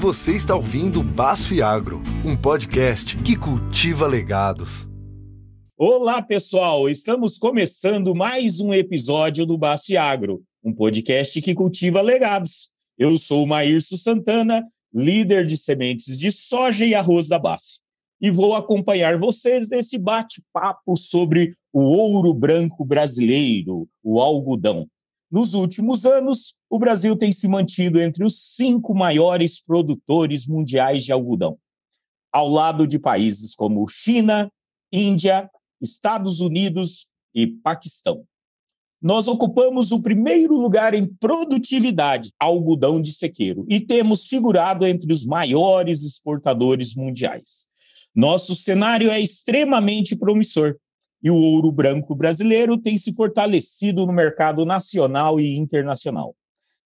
Você está ouvindo Basf Agro, um podcast que cultiva legados. Olá, pessoal! Estamos começando mais um episódio do Basf Agro, um podcast que cultiva legados. Eu sou o Maírcio Santana, líder de sementes de soja e arroz da Basf, e vou acompanhar vocês nesse bate-papo sobre o ouro branco brasileiro, o algodão. Nos últimos anos, o Brasil tem se mantido entre os cinco maiores produtores mundiais de algodão, ao lado de países como China, Índia, Estados Unidos e Paquistão. Nós ocupamos o primeiro lugar em produtividade algodão de sequeiro e temos figurado entre os maiores exportadores mundiais. Nosso cenário é extremamente promissor e o ouro branco brasileiro tem se fortalecido no mercado nacional e internacional.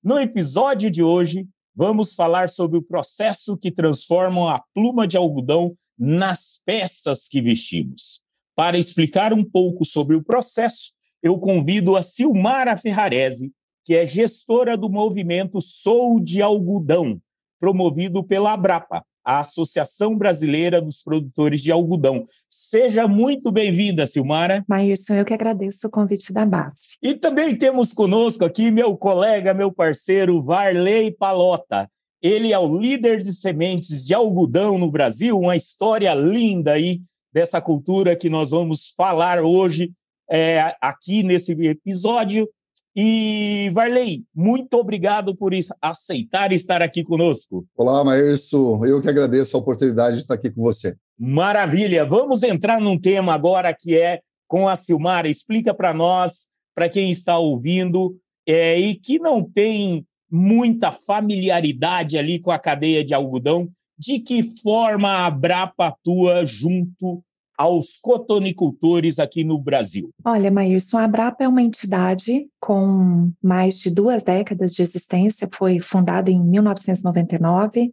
No episódio de hoje, vamos falar sobre o processo que transforma a pluma de algodão nas peças que vestimos. Para explicar um pouco sobre o processo, eu convido a Silmara Ferrarese, que é gestora do movimento Sou de Algodão, promovido pela Abrapa, a Associação Brasileira dos Produtores de Algodão. Seja muito bem-vinda, Silmara. Maírson, eu que agradeço o convite da BASF. E também temos conosco aqui meu colega, meu parceiro, Varley Palota. Ele é o líder de sementes de algodão no Brasil, uma história linda aí dessa cultura que nós vamos falar hoje é, aqui nesse episódio. E, Varley, muito obrigado por aceitar estar aqui conosco. Olá, Maírcio. Eu que agradeço a oportunidade de estar aqui com você. Maravilha. Vamos entrar num tema agora que é com a Silmara. Explica para nós, para quem está ouvindo é, e que não tem muita familiaridade ali com a cadeia de algodão, de que forma a Brapa atua junto aos cotonicultores aqui no Brasil? Olha, Maírson, a Abrapa é uma entidade com mais de duas décadas de existência, foi fundada em 1999,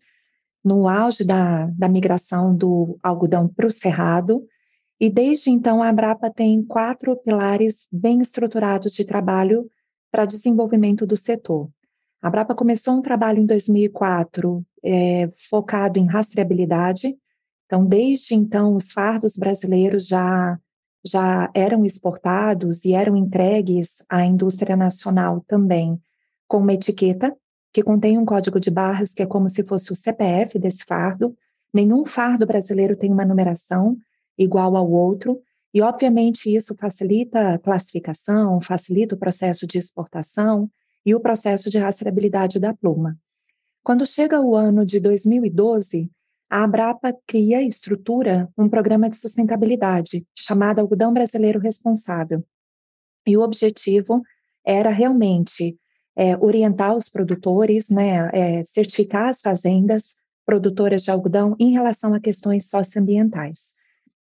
no auge da, da migração do algodão para o cerrado, e desde então a Abrapa tem quatro pilares bem estruturados de trabalho para desenvolvimento do setor. A Abrapa começou um trabalho em 2004 é, focado em rastreabilidade, então, desde então, os fardos brasileiros já, já eram exportados e eram entregues à indústria nacional também com uma etiqueta que contém um código de barras que é como se fosse o CPF desse fardo. Nenhum fardo brasileiro tem uma numeração igual ao outro, e obviamente isso facilita a classificação, facilita o processo de exportação e o processo de rastreabilidade da pluma. Quando chega o ano de 2012, a Abrapa cria e estrutura um programa de sustentabilidade chamado Algodão Brasileiro Responsável. E o objetivo era realmente é, orientar os produtores, né, é, certificar as fazendas produtoras de algodão em relação a questões socioambientais.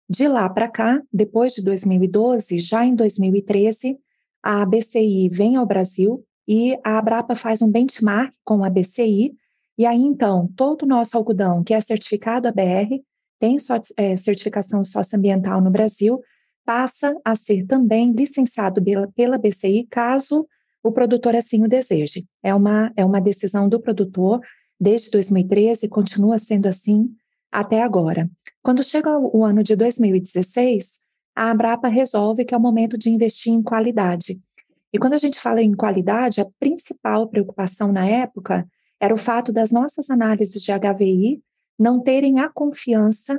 De lá para cá, depois de 2012, já em 2013, a BCI vem ao Brasil e a Abrapa faz um benchmark com a BCI e aí, então, todo o nosso algodão que é certificado ABR, tem so, é, certificação socioambiental no Brasil, passa a ser também licenciado pela, pela BCI, caso o produtor assim o deseje. É uma, é uma decisão do produtor, desde 2013, continua sendo assim até agora. Quando chega o ano de 2016, a Abrapa resolve que é o momento de investir em qualidade. E quando a gente fala em qualidade, a principal preocupação na época era o fato das nossas análises de HVI não terem a confiança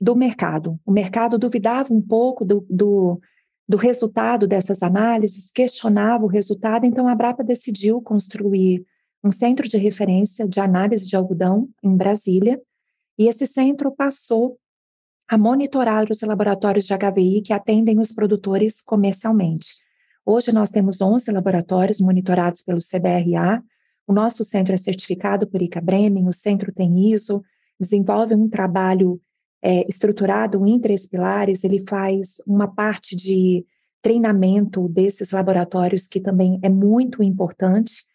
do mercado. O mercado duvidava um pouco do, do, do resultado dessas análises, questionava o resultado, então a Brapa decidiu construir um centro de referência de análise de algodão em Brasília, e esse centro passou a monitorar os laboratórios de HVI que atendem os produtores comercialmente. Hoje nós temos 11 laboratórios monitorados pelo CBRA, o nosso centro é certificado por ICA Bremen, o centro tem ISO, desenvolve um trabalho é, estruturado em três pilares, ele faz uma parte de treinamento desses laboratórios que também é muito importante.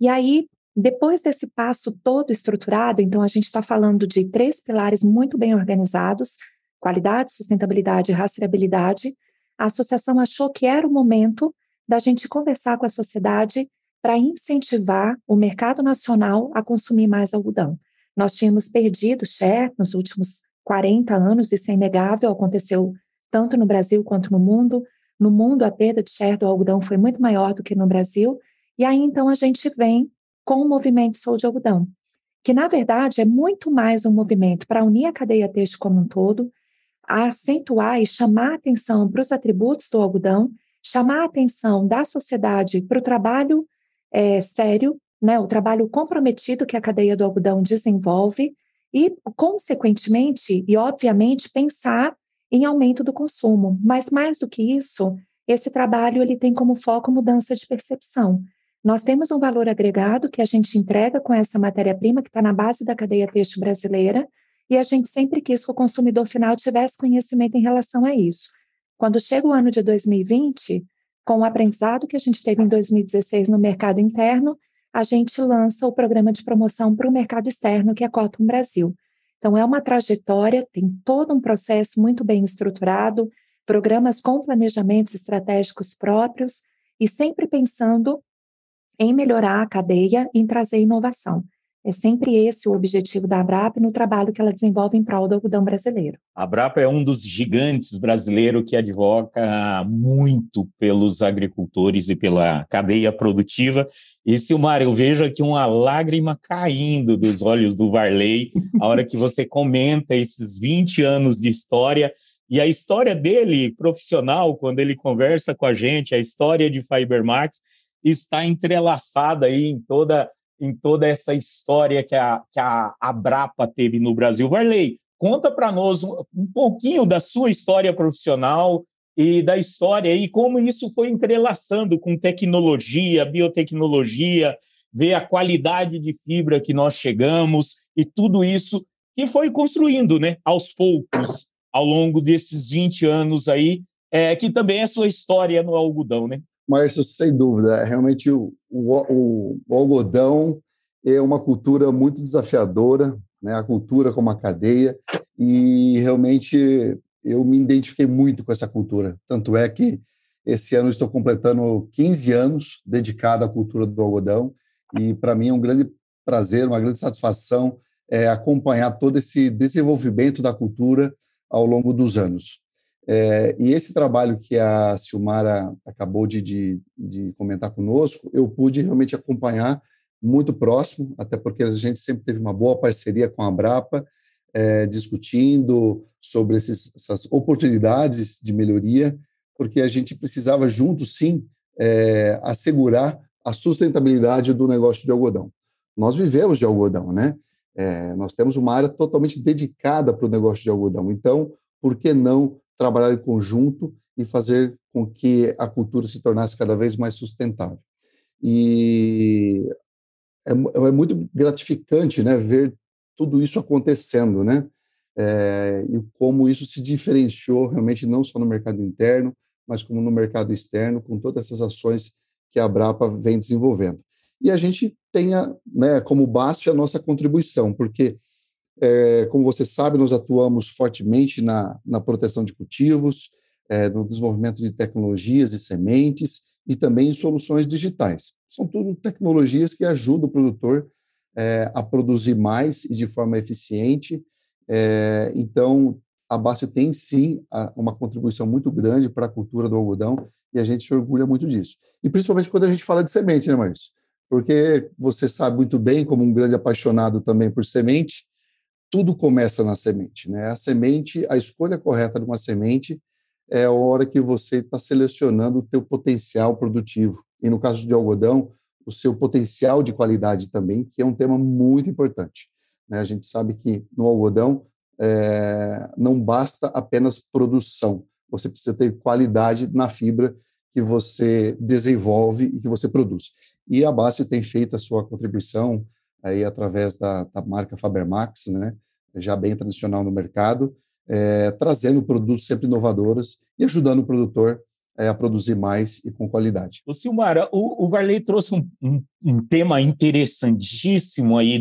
E aí, depois desse passo todo estruturado, então a gente está falando de três pilares muito bem organizados: qualidade, sustentabilidade e rastreabilidade. A associação achou que era o momento da gente conversar com a sociedade para incentivar o mercado nacional a consumir mais algodão. Nós tínhamos perdido share nos últimos 40 anos, isso é inegável, aconteceu tanto no Brasil quanto no mundo. No mundo, a perda de share do algodão foi muito maior do que no Brasil, e aí então a gente vem com o movimento Sou de Algodão, que na verdade é muito mais um movimento para unir a cadeia têxtil como um todo, acentuar e chamar atenção para os atributos do algodão, chamar atenção da sociedade para o trabalho é, sério, né, o trabalho comprometido que a cadeia do algodão desenvolve e, consequentemente e obviamente, pensar em aumento do consumo. Mas mais do que isso, esse trabalho ele tem como foco mudança de percepção. Nós temos um valor agregado que a gente entrega com essa matéria-prima que está na base da cadeia têxtil brasileira, e a gente sempre quis que o consumidor final tivesse conhecimento em relação a isso. Quando chega o ano de 2020, com o aprendizado que a gente teve em 2016 no mercado interno, a gente lança o programa de promoção para o mercado externo, que é Cotton Brasil. Então, é uma trajetória, tem todo um processo muito bem estruturado, programas com planejamentos estratégicos próprios e sempre pensando em melhorar a cadeia e em trazer inovação. É sempre esse o objetivo da Abrapa no trabalho que ela desenvolve em prol do algodão brasileiro. A Abrapa é um dos gigantes brasileiros que advoca muito pelos agricultores e pela cadeia produtiva. E, Silmar, eu vejo aqui uma lágrima caindo dos olhos do Varley, a hora que você comenta esses 20 anos de história. E a história dele, profissional, quando ele conversa com a gente, a história de Fibermax, está entrelaçada aí em toda em toda essa história que a, que a Abrapa teve no Brasil. Varley, conta para nós um, um, pouquinho da sua história profissional e da história e como isso foi entrelaçando com tecnologia, biotecnologia, ver a qualidade de fibra que nós chegamos e tudo isso que foi construindo, né, aos poucos, ao longo desses 20 anos aí, é, que também é sua história no algodão, né? Márcio, sem dúvida, é realmente o, o, o, algodão é uma cultura muito desafiadora, né? a cultura como uma cadeia, e realmente eu me identifiquei muito com essa cultura. Tanto é que esse ano estou completando 15 anos dedicado à cultura do algodão, e para mim é um grande prazer, uma grande satisfação é, acompanhar todo esse desenvolvimento da cultura ao longo dos anos. É, e esse trabalho que a Silmara acabou de, de, de, comentar conosco, eu pude realmente acompanhar muito próximo, até porque a gente sempre teve uma boa parceria com a Brapa, é, discutindo sobre esses, essas oportunidades de melhoria, porque a gente precisava juntos, sim, é, assegurar a sustentabilidade do negócio de algodão. Nós vivemos de algodão, né? É, nós temos uma área totalmente dedicada para o negócio de algodão. Então, por que não trabalhar em conjunto e fazer com que a cultura se tornasse cada vez mais sustentável. E é, é muito gratificante né, ver tudo isso acontecendo, né? É, e como isso se diferenciou realmente não só no mercado interno, mas como no mercado externo, com todas essas ações que a Brapa vem desenvolvendo. E a gente tenha né, como base a nossa contribuição, porque é, como você sabe, nós atuamos fortemente na, na proteção de cultivos, é, no desenvolvimento de tecnologias e sementes e também em soluções digitais. São tudo tecnologias que ajudam o produtor é, a produzir mais e de forma eficiente. É, então, a Basta tem sim uma contribuição muito grande para a cultura do algodão e a gente se orgulha muito disso. E principalmente quando a gente fala de semente, né, Márcio? Porque você sabe muito bem, como um grande apaixonado também por semente, tudo começa na semente, né? A semente, a escolha correta de uma semente é a hora que você está selecionando o teu potencial produtivo. E no caso de algodão, o seu potencial de qualidade também, que é um tema muito importante. Né? A gente sabe que no algodão é, não basta apenas produção, você precisa ter qualidade na fibra que você desenvolve e que você produz. E a Base tem feito a sua contribuição aí através da, da marca Fabermax, né, já bem tradicional no mercado, é, trazendo produtos sempre inovadores e ajudando o produtor é, a produzir mais e com qualidade. O Silmara, o, o Varley trouxe um, um, um, tema interessantíssimo aí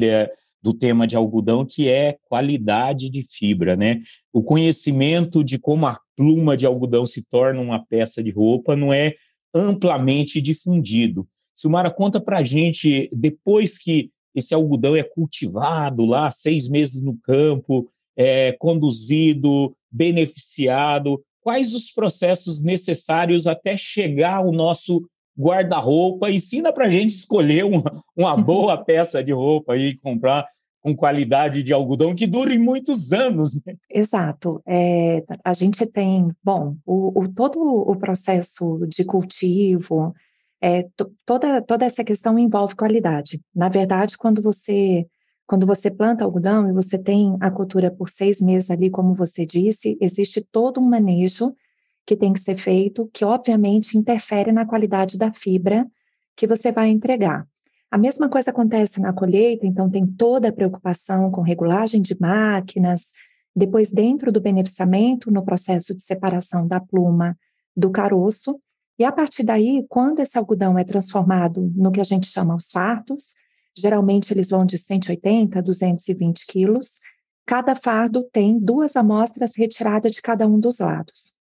do tema de algodão, que é qualidade de fibra, né? O conhecimento de como a pluma de algodão se torna uma peça de roupa não é amplamente difundido. Silmara, conta para a gente, depois que esse algodão é cultivado lá, seis meses no campo, é conduzido, beneficiado? Quais os processos necessários até chegar ao nosso guarda-roupa? Ensina para a gente escolher uma, uma boa peça de roupa e comprar com qualidade de algodão que dure muitos anos. Né? Exato. É, a gente tem, bom, o, o, todo o processo de cultivo, é, toda, toda essa questão envolve qualidade. Na verdade, quando você quando você planta algodão e você tem a cultura por seis meses ali, como você disse, existe todo um manejo que tem que ser feito, que obviamente interfere na qualidade da fibra que você vai entregar. A mesma coisa acontece na colheita, então tem toda a preocupação com regulagem de máquinas, depois dentro do beneficiamento, no processo de separação da pluma do caroço, e a partir daí, quando esse algodão é transformado no que a gente chama os fardos, geralmente eles vão de 180 a 220 quilos, cada fardo tem duas amostras retiradas de cada um dos lados.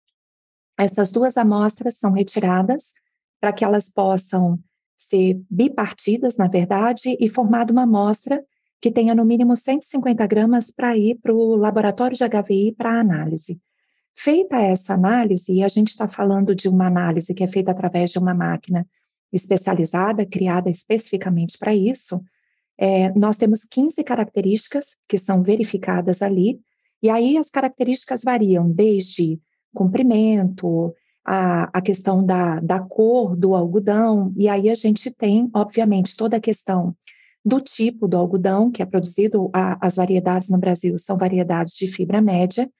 Essas duas amostras são retiradas para que elas possam ser bipartidas, na verdade, e formar uma amostra que tenha no mínimo 150 gramas para ir para o laboratório de HVI para análise. Feita essa análise, e a gente está falando de uma análise que é feita através de uma máquina especializada, criada especificamente para isso, é, nós temos 15 características que são verificadas ali, e aí as características variam desde comprimento, a, a questão da, da cor do algodão, e aí a gente tem, obviamente, toda a questão do tipo do algodão que é produzido, a, as variedades no Brasil são variedades de fibra média,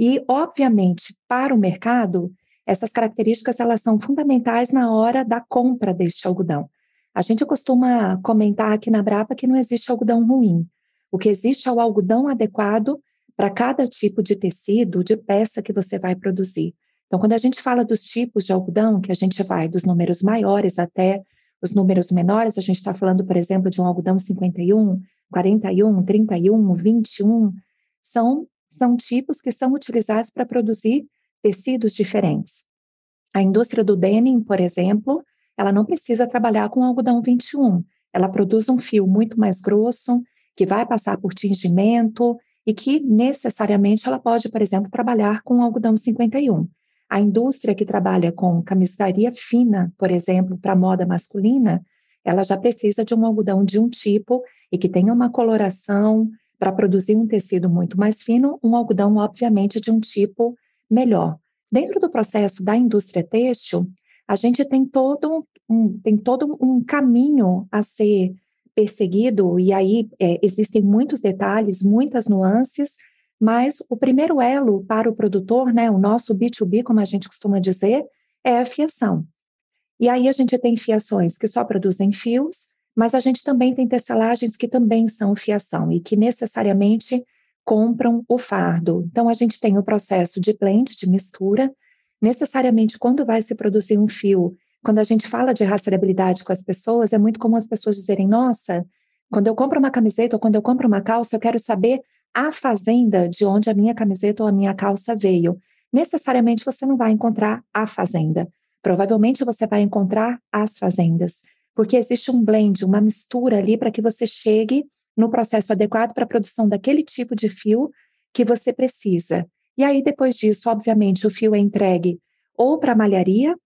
e, obviamente, para o mercado, essas características elas são fundamentais na hora da compra deste algodão. A gente costuma comentar aqui na Brapa que não existe algodão ruim. O que existe é o algodão adequado para cada tipo de tecido, de peça que você vai produzir. Então, quando a gente fala dos tipos de algodão, que a gente vai dos números maiores até os números menores, a gente está falando, por exemplo, de um algodão 51, 41, 31, 21, são, são tipos que são utilizados para produzir tecidos diferentes. A indústria do denim, por exemplo, ela não precisa trabalhar com algodão 21. Ela produz um fio muito mais grosso, que vai passar por tingimento e que necessariamente ela pode, por exemplo, trabalhar com algodão 51. A indústria que trabalha com camisaria fina, por exemplo, para moda masculina, ela já precisa de um algodão de um tipo e que tenha uma coloração para produzir um tecido muito mais fino, um algodão, obviamente, de um tipo melhor. Dentro do processo da indústria têxtil, a gente tem todo um, tem todo um caminho a ser perseguido, e aí é, existem muitos detalhes, muitas nuances, mas o primeiro elo para o produtor, né, o nosso B2B, como a gente costuma dizer, é a fiação. E aí a gente tem fiações que só produzem fios, mas a gente também tem tecelagens que também são fiação e que necessariamente compram o fardo. Então a gente tem o processo de blend, de mistura. Necessariamente, quando vai se produzir um fio, quando a gente fala de rastreabilidade com as pessoas, é muito comum as pessoas dizerem: nossa, quando eu compro uma camiseta ou quando eu compro uma calça, eu quero saber a fazenda de onde a minha camiseta ou a minha calça veio. Necessariamente você não vai encontrar a fazenda. Provavelmente você vai encontrar as fazendas, porque existe um blend, uma mistura ali para que você chegue no processo adequado para a produção daquele tipo de fio que você precisa. E aí, depois disso, obviamente, o fio é entregue ou para malharia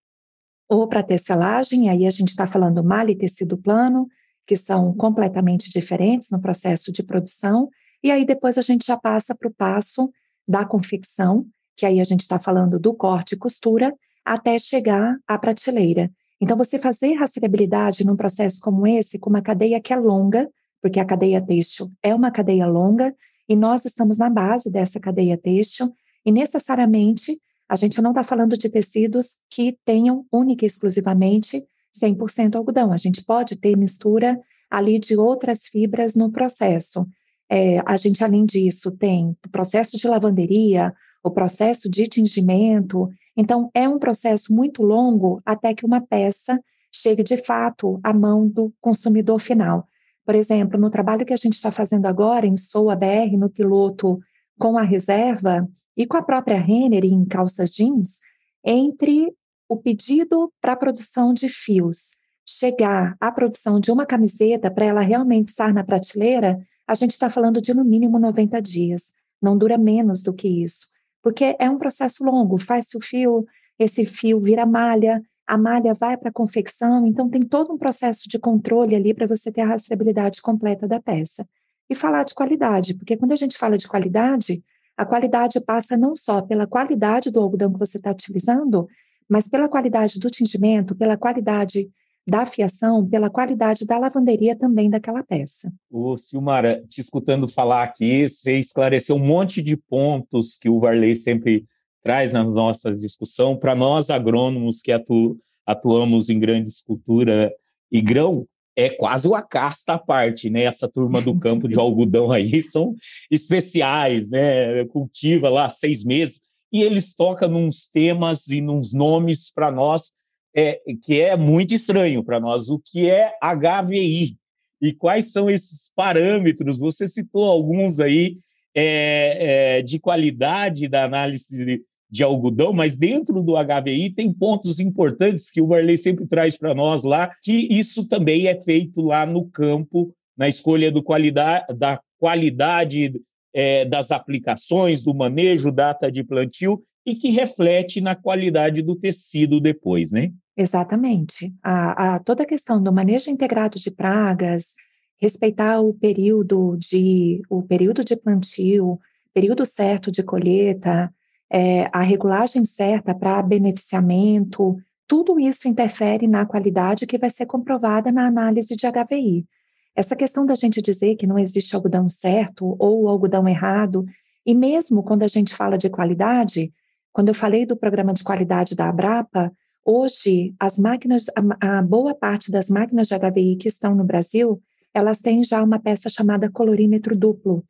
ou para tecelagem, aí a gente está falando malha e tecido plano, que são completamente diferentes no processo de produção, e aí depois a gente já passa para o passo da confecção, que aí a gente está falando do corte e costura, até chegar à prateleira. Então, você fazer rastreabilidade num processo como esse, com uma cadeia que é longa, porque a cadeia têxtil é uma cadeia longa, e nós estamos na base dessa cadeia têxtil, e necessariamente a gente não está falando de tecidos que tenham única e exclusivamente 100% algodão. A gente pode ter mistura ali de outras fibras no processo. É, a gente, além disso, tem o processo de lavanderia, o processo de tingimento. Então, é um processo muito longo até que uma peça chegue de fato à mão do consumidor final. Por exemplo, no trabalho que a gente está fazendo agora em Soa BR, no piloto com a reserva e com a própria Renner em calças jeans, entre o pedido para a produção de fios chegar à produção de uma camiseta para ela realmente estar na prateleira, a gente está falando de no mínimo 90 dias. Não dura menos do que isso, porque é um processo longo. Faz-se o fio, esse fio vira malha, a malha vai para a confecção, então tem todo um processo de controle ali para você ter a rastreabilidade completa da peça. E falar de qualidade, porque quando a gente fala de qualidade, a qualidade passa não só pela qualidade do algodão que você está utilizando, mas pela qualidade do tingimento, pela qualidade da fiação, pela qualidade da lavanderia também daquela peça. O Silmara, te escutando falar aqui, você esclareceu um monte de pontos que o Varley sempre traz na nossa discussão. Para nós, agrônomos que atu atuamos em grande escultura e grão, é quase uma casta à parte, né? Essa turma do campo de algodão aí são especiais, né? Cultiva lá seis meses e eles tocam nos temas e nos nomes para nós é, que é muito estranho para nós. O que é HVI e quais são esses parâmetros? Você citou alguns aí é, é, de qualidade da análise de, de algodão, mas dentro do HVI tem pontos importantes que o Varley sempre traz para nós lá, que isso também é feito lá no campo, na escolha do qualidade, da qualidade é, das aplicações, do manejo, data de plantio, e que reflete na qualidade do tecido depois, né? Exatamente. A, a, toda a questão do manejo integrado de pragas, respeitar o período de o período de plantio, período certo de colheita, é, a regulagem certa para beneficiamento, tudo isso interfere na qualidade que vai ser comprovada na análise de HVI. Essa questão da gente dizer que não existe algodão certo ou algodão errado, e mesmo quando a gente fala de qualidade, quando eu falei do programa de qualidade da Abrapa, hoje as máquinas, a, a boa parte das máquinas de HVI que estão no Brasil, elas têm já uma peça chamada colorímetro duplo,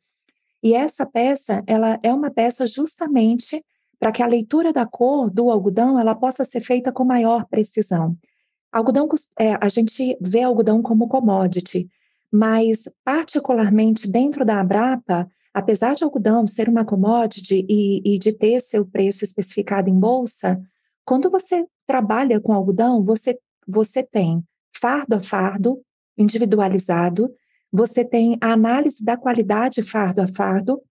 e essa peça, ela é uma peça justamente para que a leitura da cor do algodão ela possa ser feita com maior precisão. Algodão, é, a gente vê algodão como commodity, mas particularmente dentro da Abrapa, apesar de algodão ser uma commodity e, e de ter seu preço especificado em bolsa, quando você trabalha com algodão, você, você tem fardo a fardo, individualizado, você tem a análise da qualidade fardo a fardo,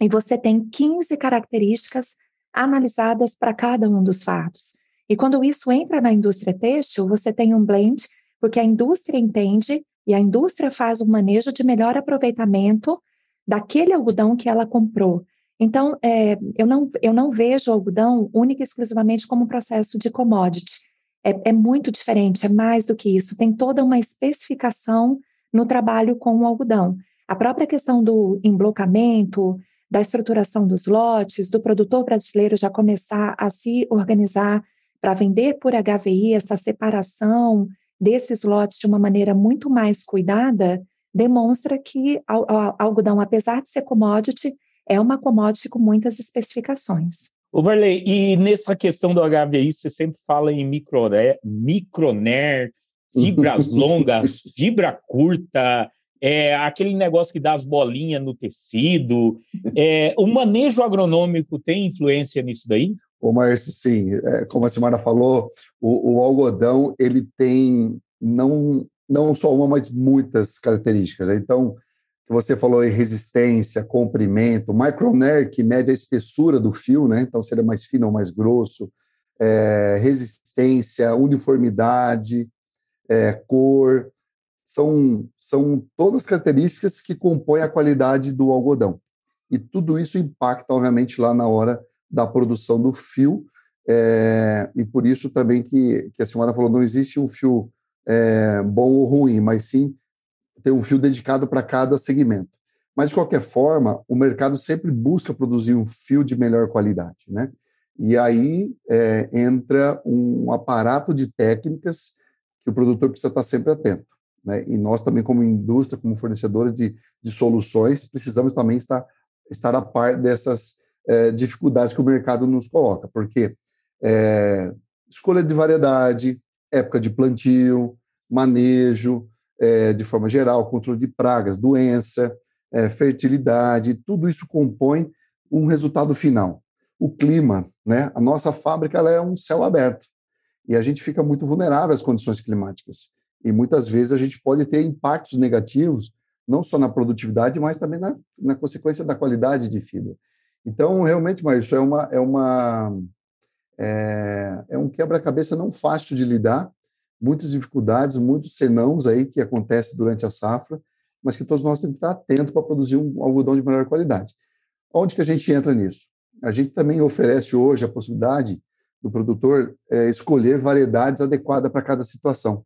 e você tem 15 características analisadas para cada um dos fardos. E quando isso entra na indústria têxtil, você tem um blend, porque a indústria entende e a indústria faz um manejo de melhor aproveitamento daquele algodão que ela comprou. Então, é, eu, não, eu não vejo o algodão única e exclusivamente como um processo de commodity. É, é muito diferente, é mais do que isso. Tem toda uma especificação no trabalho com o algodão. A própria questão do emblocamento, da estruturação dos lotes, do produtor brasileiro já começar a se organizar para vender por HVI, essa separação desses lotes de uma maneira muito mais cuidada, demonstra que o algodão, apesar de ser commodity, é uma commodity com muitas especificações. O Varley, e nessa questão do HVI, você sempre fala em microner, microner fibras longas, fibra curta, é, aquele negócio que dá as bolinhas no tecido. É, o manejo agronômico tem influência nisso daí? Ô, Márcio, sim. É, como a Simara falou, o, o, algodão ele tem não, não só uma, mas muitas características. Né? Então, você falou em resistência, comprimento, microner, que mede a espessura do fio, né? então seria mais fino ou mais grosso, é, resistência, uniformidade, é, cor, são, são todas características que compõem a qualidade do algodão. E tudo isso impacta, obviamente, lá na hora da produção do fio, é, e por isso também que, que a senhora falou, não existe um fio é, bom ou ruim, mas sim tem um fio dedicado para cada segmento. Mas, de qualquer forma, o mercado sempre busca produzir um fio de melhor qualidade, né? E aí é, entra um aparato de técnicas que o produtor precisa estar sempre atento. Né? E nós também, como indústria, como fornecedora de, de soluções, precisamos também estar, estar a par dessas é, dificuldades que o mercado nos coloca, porque é, escolha de variedade, época de plantio, manejo, é, de forma geral, controle de pragas, doença, é, fertilidade, tudo isso compõe um resultado final. O clima, né? A nossa fábrica ela é um céu aberto e a gente fica muito vulnerável às condições climáticas. E muitas vezes a gente pode ter impactos negativos, não só na produtividade, mas também na, na consequência da qualidade de fibra. Então, realmente, mas isso é uma é uma é, é um quebra-cabeça não fácil de lidar, muitas dificuldades, muitos senãos aí que acontecem durante a safra, mas que todos nós temos que estar atentos para produzir um algodão de melhor qualidade. Onde que a gente entra nisso? A gente também oferece hoje a possibilidade do produtor é, escolher variedades adequadas para cada situação.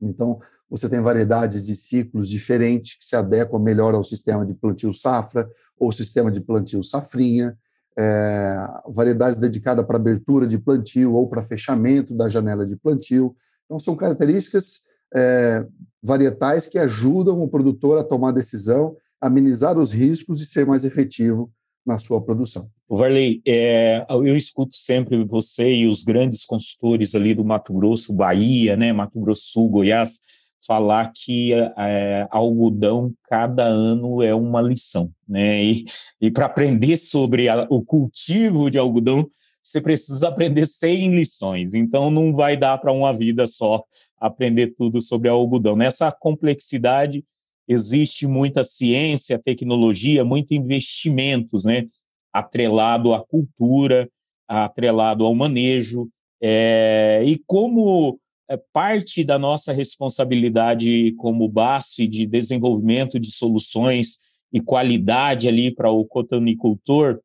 Então, você tem variedades de ciclos diferentes que se adequam melhor ao sistema de plantio safra ou sistema de plantio safrinha, é, variedades dedicadas para abertura de plantio ou para fechamento da janela de plantio. Então, são características é, varietais que ajudam o produtor a tomar decisão, amenizar os riscos e ser mais efetivo na sua produção. Varley, é, eu escuto sempre você e os grandes consultores ali do Mato Grosso, Bahia, né, Mato Grosso Sul, Goiás, falar que é, algodão cada ano é uma lição, né? E, e para aprender sobre a, o cultivo de algodão, você precisa aprender 100 lições. Então não vai dar para uma vida só aprender tudo sobre algodão. Nessa complexidade existe muita ciência, tecnologia, muito investimentos, né? Atrelado à cultura, atrelado ao manejo. É, e como é parte da nossa responsabilidade como BASF de desenvolvimento de soluções e qualidade ali para o cotonicultor,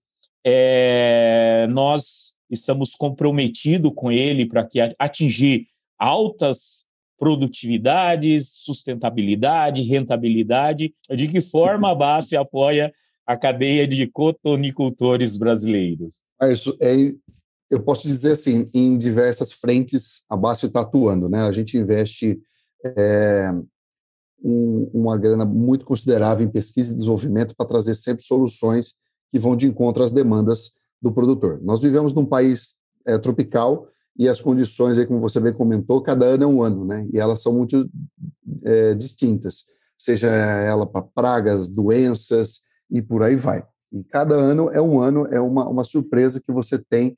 é, nós estamos comprometidos com ele para que atingir altas produtividades, sustentabilidade, rentabilidade. De que forma a BASF apoia a cadeia de cotonicultores brasileiros? Ah, isso é, eu posso dizer assim, em diversas frentes a BASF está atuando. Né? A gente investe é, um, uma grana muito considerável em pesquisa e desenvolvimento para trazer sempre soluções que vão de encontro às demandas do produtor. Nós vivemos num país é, tropical e as condições, aí, como você bem comentou, cada ano é um ano, né? E elas são muito é, distintas, seja ela para pragas, doenças e por aí vai. E cada ano é um ano, é uma, uma surpresa que você tem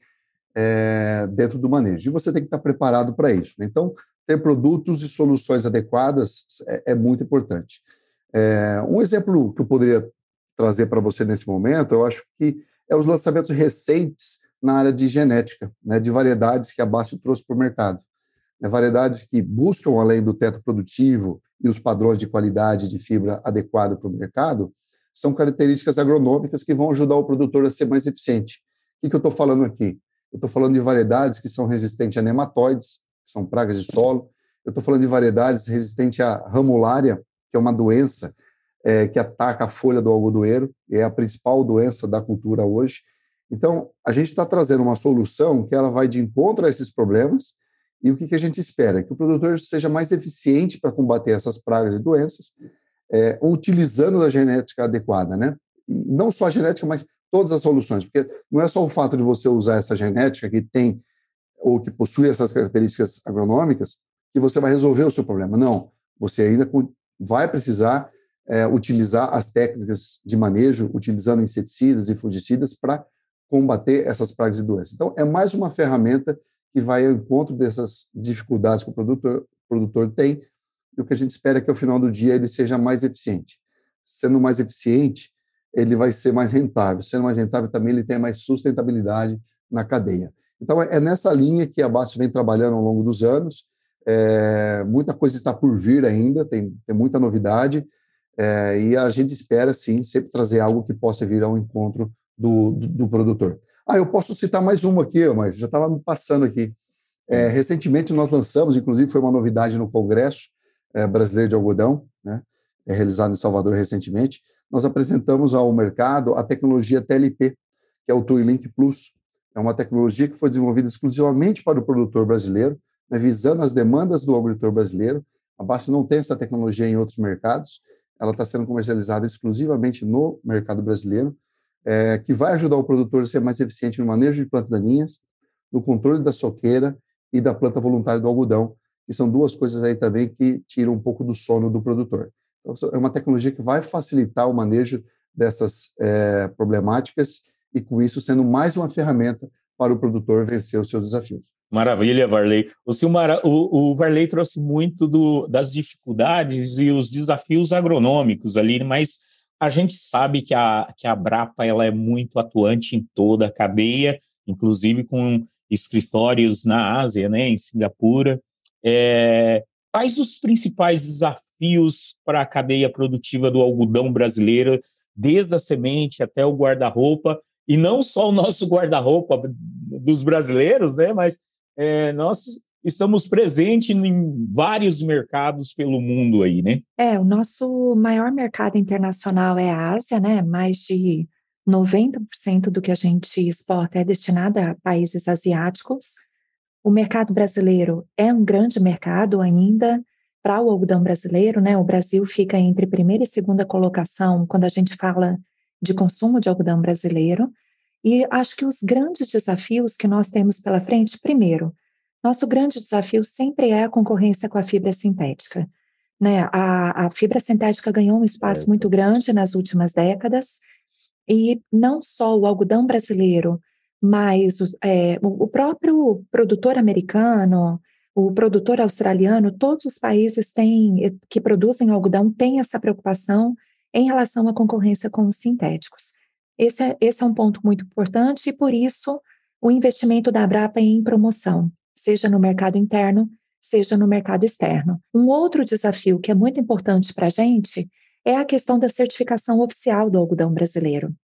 é, dentro do manejo. E você tem que estar preparado para isso. Né? Então, ter produtos e soluções adequadas é, é muito importante. É, um exemplo que eu poderia trazer para você nesse momento, eu acho que é os lançamentos recentes na área de genética, né, de variedades que a Bacio trouxe para o mercado. Né, variedades que buscam, além do teto produtivo e os padrões de qualidade de fibra adequado para o mercado, são características agronômicas que vão ajudar o produtor a ser mais eficiente. O que, que eu estou falando aqui? Eu estou falando de variedades que são resistentes a nematóides, que são pragas de solo. Eu estou falando de variedades resistentes à ramulária, que é uma doença é, que ataca a folha do algodoeiro, e é a principal doença da cultura hoje. Então, a gente está trazendo uma solução que ela vai de encontro a esses problemas, e o que, que a gente espera? Que o produtor seja mais eficiente para combater essas pragas e doenças, é, utilizando a genética adequada, né? E não só a genética, mas todas as soluções, porque não é só o fato de você usar essa genética que tem ou que possui essas características agronômicas que você vai resolver o seu problema. Não, você ainda vai precisar é, utilizar as técnicas de manejo, utilizando inseticidas e fungicidas para combater essas pragas e doenças. Então, é mais uma ferramenta que vai ao encontro dessas dificuldades que o produtor, produtor tem, e o que a gente espera é que, ao final do dia, ele seja mais eficiente. Sendo mais eficiente, ele vai ser mais rentável. Sendo mais rentável, também ele tem mais sustentabilidade na cadeia. Então, é nessa linha que a Bastos vem trabalhando ao longo dos anos. É, muita coisa está por vir ainda, tem, tem muita novidade. É, e a gente espera, sim, sempre trazer algo que possa vir ao encontro do, do, do produtor. Ah, eu posso citar mais uma aqui, mas já estava me passando aqui. É, hum. recentemente nós lançamos, inclusive foi uma novidade no Congresso é, Brasileiro de Algodão, né, é realizado em Salvador recentemente, nós apresentamos ao mercado a tecnologia TLP, que é o Link Plus. É uma tecnologia que foi desenvolvida exclusivamente para o produtor brasileiro, né, visando as demandas do agricultor brasileiro. A Basf não tem essa tecnologia em outros mercados, ela está sendo comercializada exclusivamente no mercado brasileiro, é, que vai ajudar o produtor a ser mais eficiente no manejo de plantas daninhas, no controle da soqueira e da planta voluntária do algodão, que são duas coisas aí também que tiram um pouco do sono do produtor. Então, é uma tecnologia que vai facilitar o manejo dessas é, problemáticas e, com isso, sendo mais uma ferramenta para o produtor vencer os seus desafios. Maravilha, Varley. O, Silmar, o, o Varley trouxe muito do, das dificuldades e os desafios agronômicos ali, mas a gente sabe que a, que a Brapa ela é muito atuante em toda a cadeia, inclusive com escritórios na Ásia, né, em Singapura. É, quais os principais desafios para a cadeia produtiva do algodão brasileiro, desde a semente até o guarda-roupa, e não só o nosso guarda-roupa dos brasileiros, né, mas é, nós estamos presentes em vários mercados pelo mundo aí, né? É, o nosso maior mercado internacional é a Ásia, né? Mais de 90% do que a gente exporta é destinado a países asiáticos. O mercado brasileiro é um grande mercado ainda para o algodão brasileiro, né? O Brasil fica entre primeira e segunda colocação quando a gente fala de consumo de algodão brasileiro. E acho que os grandes desafios que nós temos pela frente, primeiro, nosso grande desafio sempre é a concorrência com a fibra sintética. Né? A, a fibra sintética ganhou um espaço é. muito grande nas últimas décadas, e não só o algodão brasileiro, mas é, o próprio produtor americano, o produtor australiano, todos os países têm, que produzem algodão têm essa preocupação em relação à concorrência com os sintéticos. Esse é, esse é um ponto muito importante e, por isso, o investimento da Abrapa em promoção, seja no mercado interno, seja no mercado externo. Um outro desafio que é muito importante para a gente é a questão da certificação oficial do algodão brasileiro.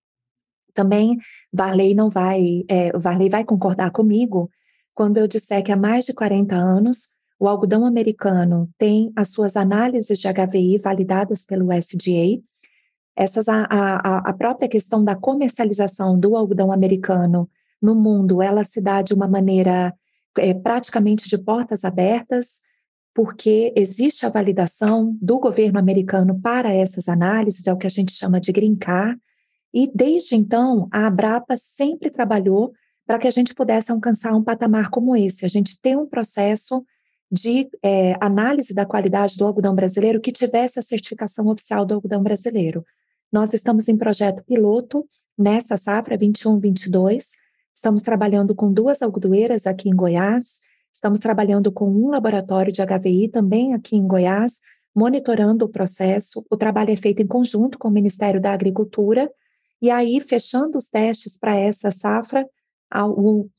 Também Varley não vai, é, Varley vai concordar comigo quando eu disser que há mais de 40 anos o algodão americano tem as suas análises de HVI validadas pelo SDA essas, a, a, a própria questão da comercialização do algodão americano no mundo, ela se dá de uma maneira é, praticamente de portas abertas, porque existe a validação do governo americano para essas análises, é o que a gente chama de green card, e desde então a Abrapa sempre trabalhou para que a gente pudesse alcançar um patamar como esse, a gente ter um processo de é, análise da qualidade do algodão brasileiro que tivesse a certificação oficial do algodão brasileiro. Nós estamos em projeto piloto nessa safra 21-22. Estamos trabalhando com duas algodoeiras aqui em Goiás. Estamos trabalhando com um laboratório de HVI também aqui em Goiás, monitorando o processo. O trabalho é feito em conjunto com o Ministério da Agricultura. E aí, fechando os testes para essa safra,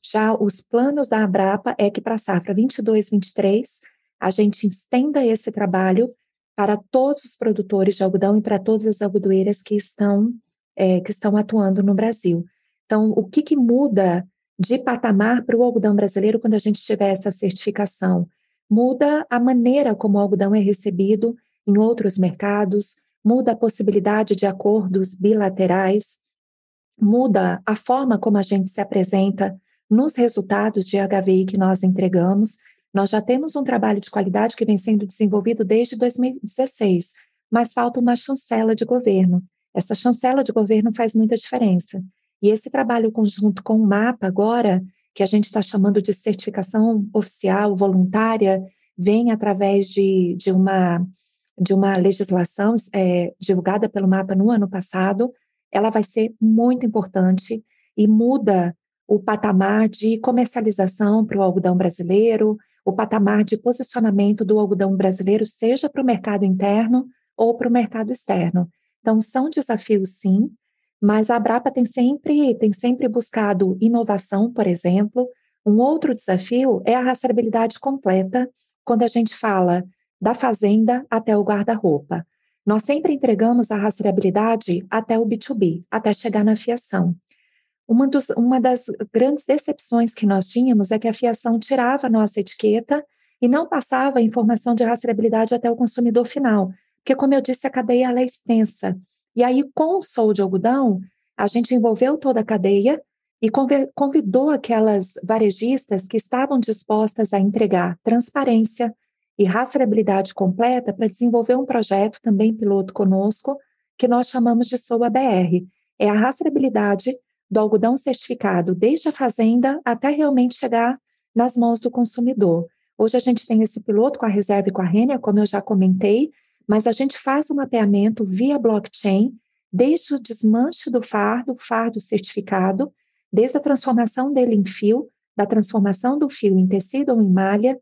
já os planos da Abrapa é que para a safra 22-23 a gente estenda esse trabalho para todos os produtores de algodão e para todas as algodoeiras que estão, é, que estão atuando no Brasil. Então, o que, que muda de patamar para o algodão brasileiro quando a gente tiver essa certificação? Muda a maneira como o algodão é recebido em outros mercados, muda a possibilidade de acordos bilaterais, muda a forma como a gente se apresenta nos resultados de HVI que nós entregamos. Nós já temos um trabalho de qualidade que vem sendo desenvolvido desde 2016, mas falta uma chancela de governo. Essa chancela de governo faz muita diferença. E esse trabalho conjunto com o MAPA, agora, que a gente está chamando de certificação oficial voluntária, vem através de, de, uma, de uma legislação é, divulgada pelo MAPA no ano passado. Ela vai ser muito importante e muda o patamar de comercialização para o algodão brasileiro, o patamar de posicionamento do algodão brasileiro, seja para o mercado interno ou para o mercado externo. Então, são desafios, sim, mas a Abrapa tem sempre, tem sempre buscado inovação, por exemplo. Um outro desafio é a rastreabilidade completa, quando a gente fala da fazenda até o guarda-roupa. Nós sempre entregamos a rastreabilidade até o B2B, até chegar na fiação. Uma, dos, uma das grandes decepções que nós tínhamos é que a fiação tirava a nossa etiqueta e não passava a informação de rastreabilidade até o consumidor final, porque, como eu disse, a cadeia é extensa. E aí, com o sol de algodão, a gente envolveu toda a cadeia e convidou aquelas varejistas que estavam dispostas a entregar transparência e rastreabilidade completa para desenvolver um projeto também piloto conosco, que nós chamamos de SOA BR. É a rastreabilidade do algodão certificado, desde a fazenda até realmente chegar nas mãos do consumidor. Hoje a gente tem esse piloto com a reserva e com a Renner, como eu já comentei, mas a gente faz um mapeamento via blockchain, desde o desmanche do fardo, fardo certificado, desde a transformação dele em fio, da transformação do fio em tecido ou em malha,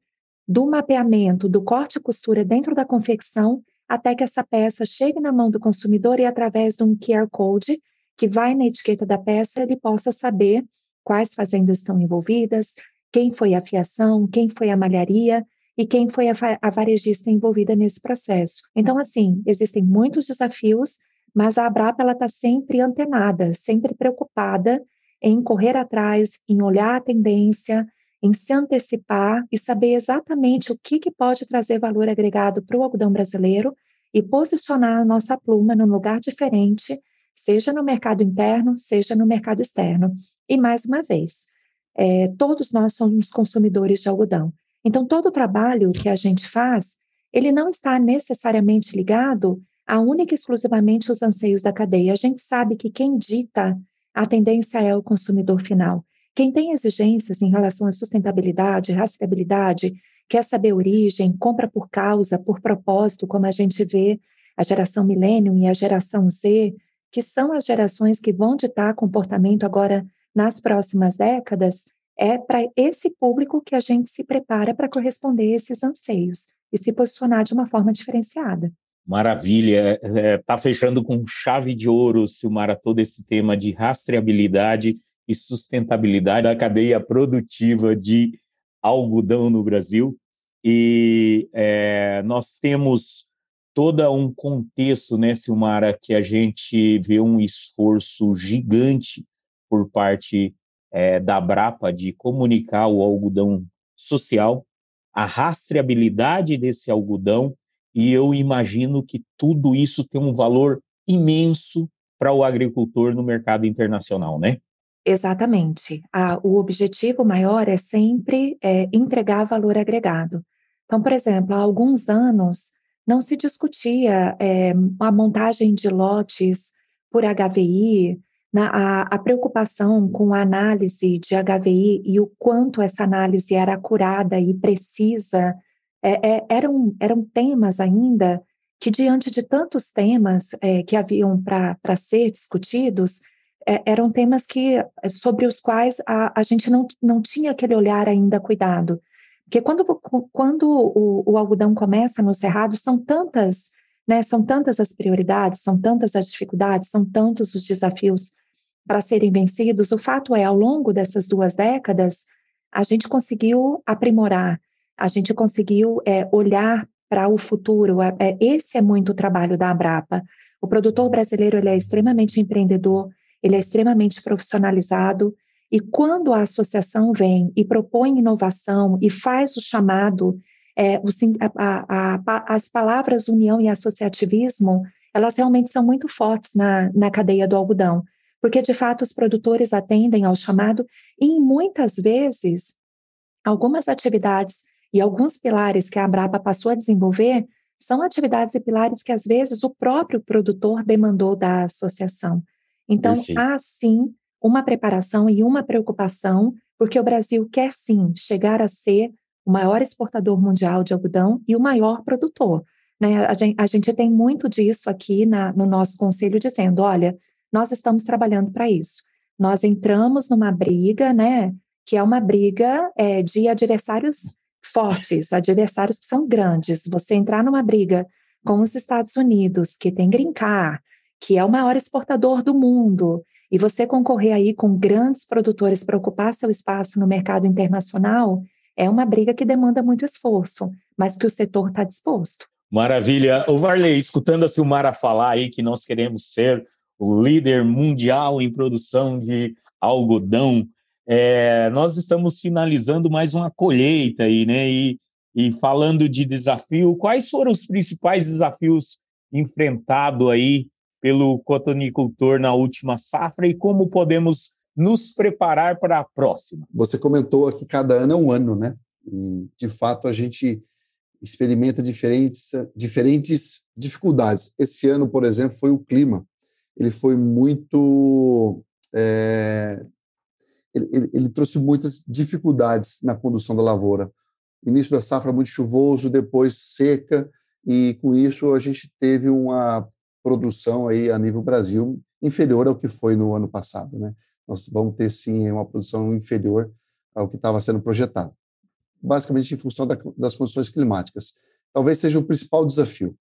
do mapeamento, do corte e costura dentro da confecção, até que essa peça chegue na mão do consumidor e através de um QR Code que vai na etiqueta da peça, ele possa saber quais fazendas estão envolvidas, quem foi a fiação, quem foi a malharia e quem foi a, varejista envolvida nesse processo. Então, assim, existem muitos desafios, mas a Abrapa está sempre antenada, sempre preocupada em correr atrás, em olhar a tendência, em se antecipar e saber exatamente o que, que pode trazer valor agregado para o algodão brasileiro e posicionar a nossa pluma num lugar diferente, seja no mercado interno, seja no mercado externo. E mais uma vez, é, todos nós somos consumidores de algodão. Então, todo o trabalho que a gente faz, ele não está necessariamente ligado a única e exclusivamente os anseios da cadeia. A gente sabe que quem dita a tendência é o consumidor final. Quem tem exigências em relação à sustentabilidade, rastreabilidade, quer saber origem, compra por causa, por propósito, como a gente vê a geração Millennium e a geração Z, que são as gerações que vão ditar comportamento agora nas próximas décadas, é para esse público que a gente se prepara para corresponder a esses anseios e se posicionar de uma forma diferenciada. Maravilha, está é, tá fechando com chave de ouro, Silmara, todo esse tema de rastreabilidade e sustentabilidade da cadeia produtiva de algodão no Brasil. E é, nós temos todo um contexto, né, Silmara, que a gente vê um esforço gigante por parte é, da Brapa de comunicar o algodão social, a rastreabilidade desse algodão, e eu imagino que tudo isso tem um valor imenso para o agricultor no mercado internacional, né? Exatamente. o objetivo maior é sempre é, entregar valor agregado. Então, por exemplo, há alguns anos não se discutia é, a montagem de lotes por HVI, na, a, a, preocupação com a análise de HVI e o quanto essa análise era acurada e precisa, é, é, eram, eram temas ainda que, diante de tantos temas é, que haviam para ser discutidos, é, eram temas que, sobre os quais a, a gente não, não tinha aquele olhar ainda cuidado. Porque quando, quando o, o algodão começa no cerrado, são tantas, né, são tantas as prioridades, são tantas as dificuldades, são tantos os desafios para serem vencidos, o fato é, ao longo dessas duas décadas, a gente conseguiu aprimorar, a gente conseguiu é, olhar para o futuro. É, é, esse é muito o trabalho da Abrapa. O produtor brasileiro ele é extremamente empreendedor, ele é extremamente profissionalizado, e quando a associação vem e propõe inovação e faz o chamado, é, o, a, a, as palavras união e associativismo, elas realmente são muito fortes na, na cadeia do algodão porque de fato os produtores atendem ao chamado e muitas vezes algumas atividades e alguns pilares que a Abrapa passou a desenvolver são atividades e pilares que às vezes o próprio produtor demandou da associação. Então, Perfeito. há sim uma preparação e uma preocupação, porque o Brasil quer sim chegar a ser o maior exportador mundial de algodão e o maior produtor. Né? A, gente, a gente tem muito disso aqui na, no nosso conselho, dizendo: olha, nós estamos trabalhando para isso. Nós entramos numa briga, né, que é uma briga é, de adversários fortes, adversários que são grandes. Você entrar numa briga com os Estados Unidos, que tem grincar, que é o maior exportador do mundo, e você concorrer aí com grandes produtores para ocupar seu espaço no mercado internacional, é uma briga que demanda muito esforço, mas que o setor está disposto. Maravilha. O Varley, escutando a Silmara falar aí que nós queremos ser o líder mundial em produção de algodão. É, nós estamos finalizando mais uma colheita aí, né? E, e falando de desafio, quais foram os principais desafios enfrentados aí pelo cotonicultor na última safra e como podemos nos preparar para a próxima? Você comentou que cada ano é um ano, né? E, de fato, a gente experimenta diferentes, diferentes dificuldades. Esse ano, por exemplo, foi o clima ele foi muito. É, ele, ele, trouxe muitas dificuldades na condução da lavoura. Início da safra muito chuvoso, depois seca, e com isso a gente teve uma produção aí a nível Brasil inferior ao que foi no ano passado, né? Nós vamos ter sim uma produção inferior ao que estava sendo projetado, basicamente em função da, das condições climáticas. Talvez seja o principal desafio.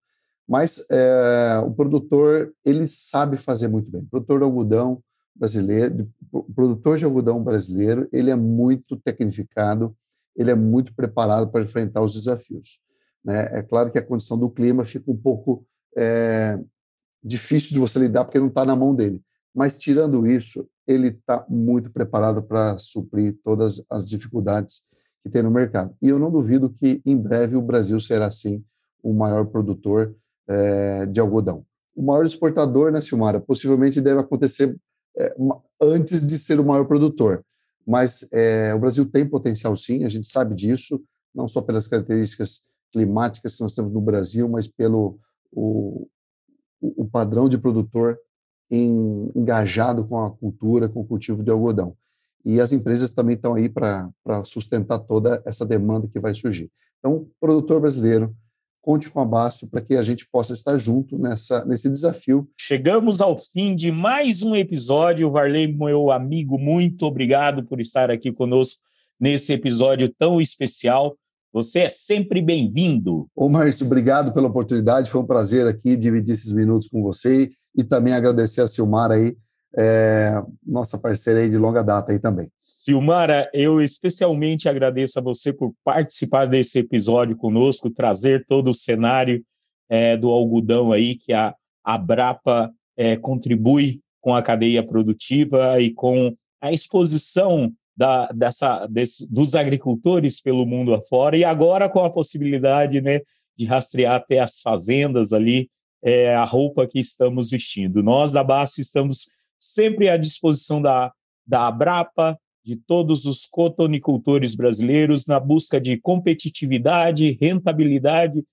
Mas é, o produtor ele sabe fazer muito bem. O produtor de algodão brasileiro, produtor de algodão brasileiro, ele é muito tecnificado, ele é muito preparado para enfrentar os desafios. Né? É claro que a condição do clima fica um pouco é, difícil de você lidar porque não está na mão dele. Mas tirando isso, ele está muito preparado para suprir todas as dificuldades que tem no mercado. E eu não duvido que em breve o Brasil será sim o maior produtor é, de algodão. O maior exportador, né, Silmara? Possivelmente deve acontecer é, antes de ser o maior produtor. Mas é, o Brasil tem potencial sim, a gente sabe disso, não só pelas características climáticas que nós temos no Brasil, mas pelo o, o padrão de produtor em, engajado com a cultura, com o cultivo de algodão. E as empresas também estão aí para sustentar toda essa demanda que vai surgir. Então, produtor brasileiro, conte com a Basto para que a gente possa estar junto nessa, nesse desafio. Chegamos ao fim de mais um episódio. Varley, meu amigo, muito obrigado por estar aqui conosco nesse episódio tão especial. Você é sempre bem-vindo. Ô, Márcio, obrigado pela oportunidade. Foi um prazer aqui dividir esses minutos com você e também agradecer a Silmar aí, é, nossa parceira aí de longa data aí também. Silmara, eu especialmente agradeço a você por participar desse episódio conosco, trazer todo o cenário é, do algodão aí que a, a Brapa é, contribui com a cadeia produtiva e com a exposição da, dessa, desse, dos agricultores pelo mundo afora, e agora com a possibilidade né, de rastrear até as fazendas ali é, a roupa que estamos vestindo. Nós da Basto estamos sempre à disposição da, da Abrapa, de todos os cotonicultores brasileiros na busca de competitividade, rentabilidade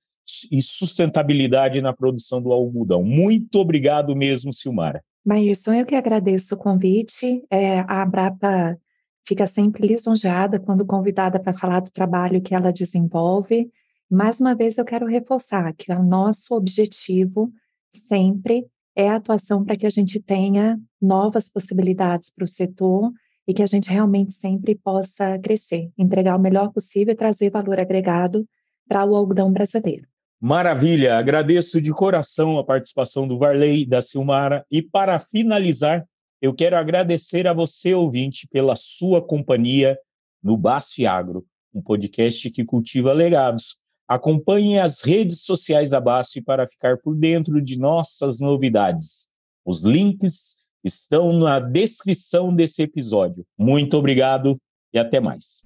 e sustentabilidade na produção do algodão. Muito obrigado mesmo, Silmara. Maílson, eu que agradeço o convite. É, a Abrapa fica sempre lisonjeada quando convidada para falar do trabalho que ela desenvolve. Mais uma vez, eu quero reforçar que o nosso objetivo sempre é a atuação para que a gente tenha novas possibilidades para o setor e que a gente realmente sempre possa crescer, entregar o melhor possível e trazer valor agregado para o algodão brasileiro. Maravilha, agradeço de coração a participação do Varley, da Silmara e para finalizar, eu quero agradecer a você, ouvinte, pela sua companhia no Basf Agro, um podcast que cultiva legados. Acompanhe as redes sociais da Basf para ficar por dentro de nossas novidades. Os links estão na descrição desse episódio. Muito obrigado e até mais.